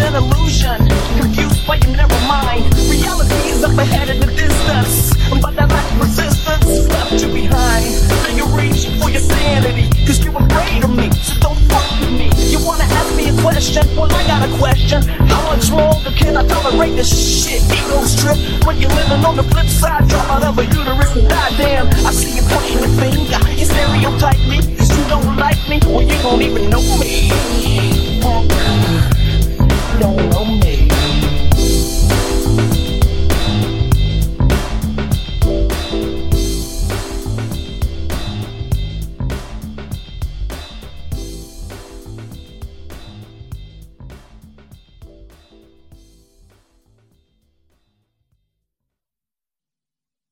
an illusion, confused by your never mind. Reality is up ahead in the distance, but that lack of resistance left you behind. Now you're reaching for your sanity, cause you're afraid of me, so don't fuck with me. You wanna ask me a question? Well, I got a question. How much longer can I tolerate this shit? Ego strip when you're living on the flip side, drop out of